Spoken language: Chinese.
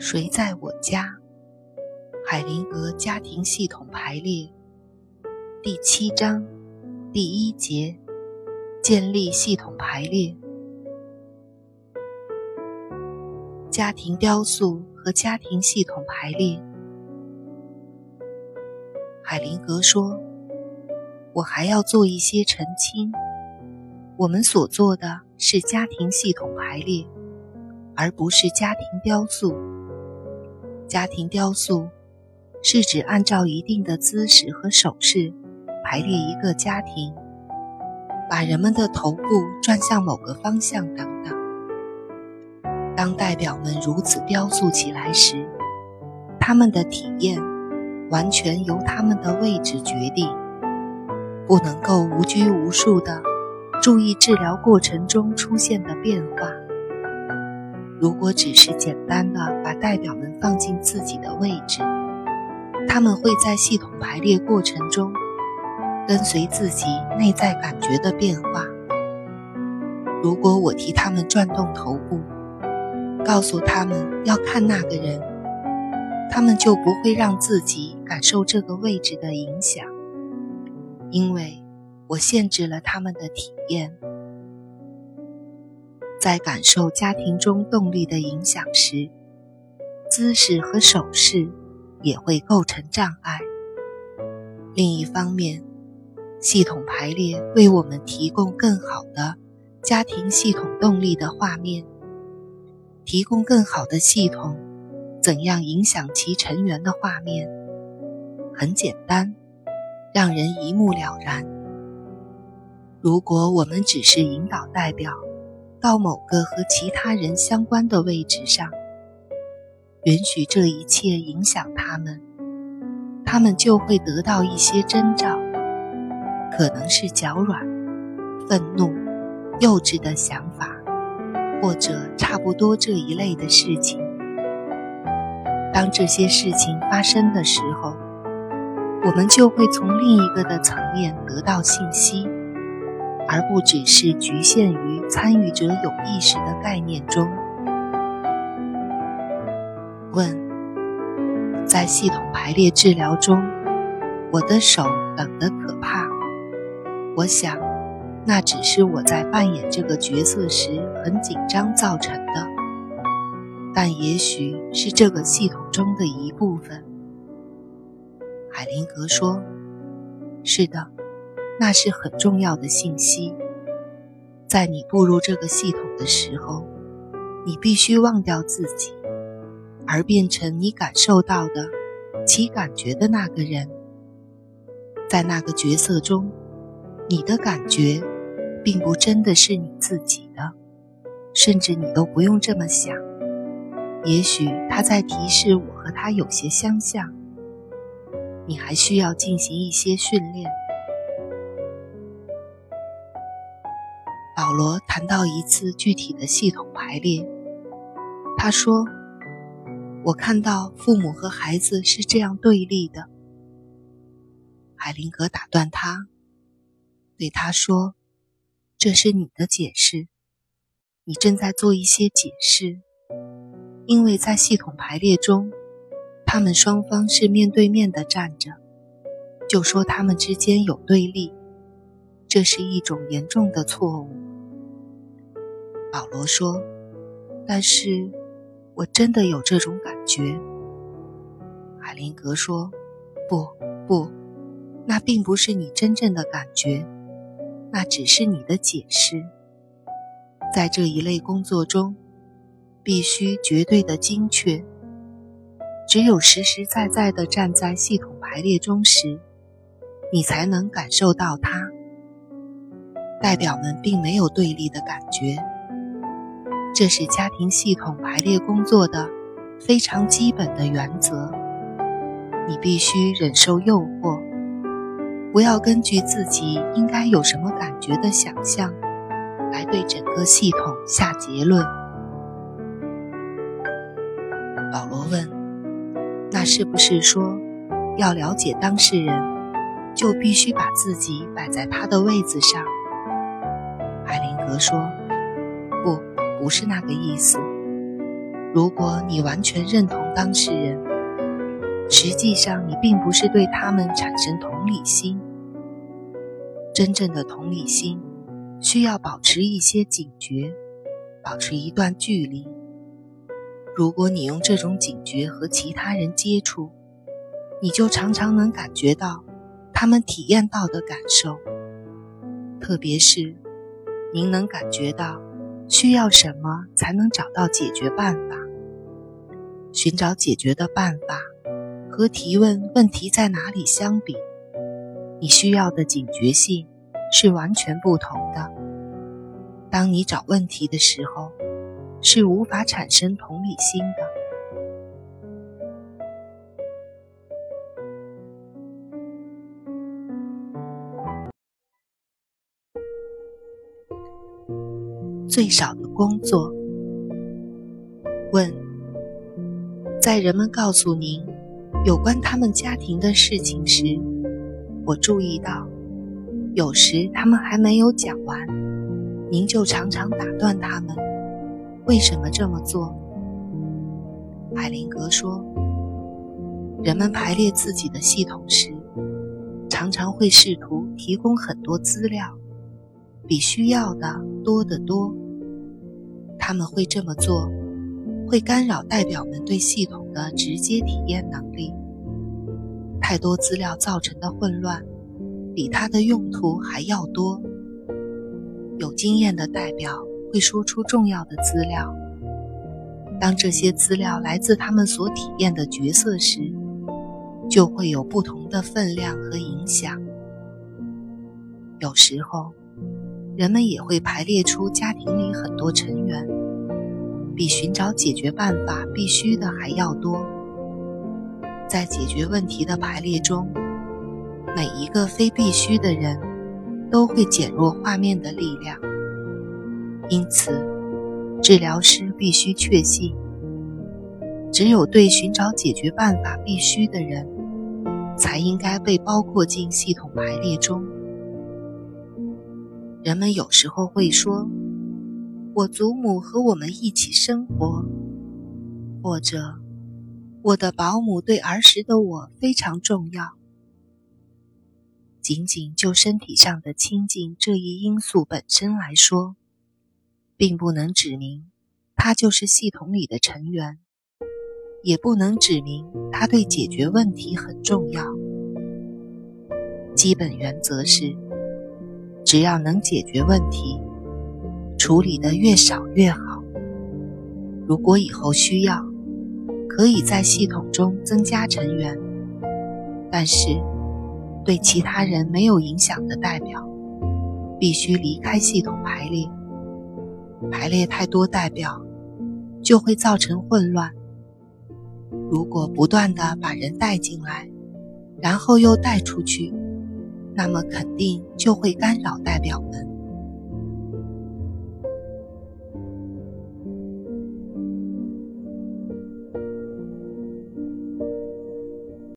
谁在我家？海灵格家庭系统排列第七章第一节：建立系统排列。家庭雕塑和家庭系统排列。海灵格说：“我还要做一些澄清。我们所做的是家庭系统排列，而不是家庭雕塑。”家庭雕塑是指按照一定的姿势和手势排列一个家庭，把人们的头部转向某个方向等等。当代表们如此雕塑起来时，他们的体验完全由他们的位置决定，不能够无拘无束地注意治疗过程中出现的变化。如果只是简单的把代表们放进自己的位置，他们会在系统排列过程中跟随自己内在感觉的变化。如果我替他们转动头部，告诉他们要看那个人，他们就不会让自己感受这个位置的影响，因为我限制了他们的体验。在感受家庭中动力的影响时，姿势和手势也会构成障碍。另一方面，系统排列为我们提供更好的家庭系统动力的画面，提供更好的系统怎样影响其成员的画面，很简单，让人一目了然。如果我们只是引导代表。到某个和其他人相关的位置上，允许这一切影响他们，他们就会得到一些征兆，可能是脚软、愤怒、幼稚的想法，或者差不多这一类的事情。当这些事情发生的时候，我们就会从另一个的层面得到信息。而不只是局限于参与者有意识的概念中。问：在系统排列治疗中，我的手冷得可怕。我想，那只是我在扮演这个角色时很紧张造成的，但也许是这个系统中的一部分。海灵格说：“是的。”那是很重要的信息。在你步入这个系统的时候，你必须忘掉自己，而变成你感受到的、其感觉的那个人。在那个角色中，你的感觉并不真的是你自己的，甚至你都不用这么想。也许他在提示我和他有些相像。你还需要进行一些训练。保罗谈到一次具体的系统排列，他说：“我看到父母和孩子是这样对立的。”海灵格打断他，对他说：“这是你的解释，你正在做一些解释，因为在系统排列中，他们双方是面对面的站着，就说他们之间有对立，这是一种严重的错误。”保罗说：“但是，我真的有这种感觉。”海灵格说：“不，不，那并不是你真正的感觉，那只是你的解释。在这一类工作中，必须绝对的精确。只有实实在在的站在系统排列中时，你才能感受到它。代表们并没有对立的感觉。”这是家庭系统排列工作的非常基本的原则。你必须忍受诱惑，不要根据自己应该有什么感觉的想象来对整个系统下结论。保罗问：“那是不是说，要了解当事人，就必须把自己摆在他的位子上？”海灵格说：“不。”是那个意思。如果你完全认同当事人，实际上你并不是对他们产生同理心。真正的同理心需要保持一些警觉，保持一段距离。如果你用这种警觉和其他人接触，你就常常能感觉到他们体验到的感受，特别是您能感觉到。需要什么才能找到解决办法？寻找解决的办法和提问问题在哪里相比，你需要的警觉性是完全不同的。当你找问题的时候，是无法产生同理心的。最少的工作。问：在人们告诉您有关他们家庭的事情时，我注意到，有时他们还没有讲完，您就常常打断他们。为什么这么做？海灵格说：人们排列自己的系统时，常常会试图提供很多资料，比需要的多得多。他们会这么做，会干扰代表们对系统的直接体验能力。太多资料造成的混乱，比它的用途还要多。有经验的代表会说出重要的资料。当这些资料来自他们所体验的角色时，就会有不同的分量和影响。有时候，人们也会排列出家庭里很多成员。比寻找解决办法必须的还要多。在解决问题的排列中，每一个非必须的人都会减弱画面的力量。因此，治疗师必须确信，只有对寻找解决办法必须的人，才应该被包括进系统排列中。人们有时候会说。我祖母和我们一起生活，或者我的保姆对儿时的我非常重要。仅仅就身体上的亲近这一因素本身来说，并不能指明他就是系统里的成员，也不能指明他对解决问题很重要。基本原则是，只要能解决问题。处理的越少越好。如果以后需要，可以在系统中增加成员，但是对其他人没有影响的代表，必须离开系统排列。排列太多代表，就会造成混乱。如果不断的把人带进来，然后又带出去，那么肯定就会干扰代表们。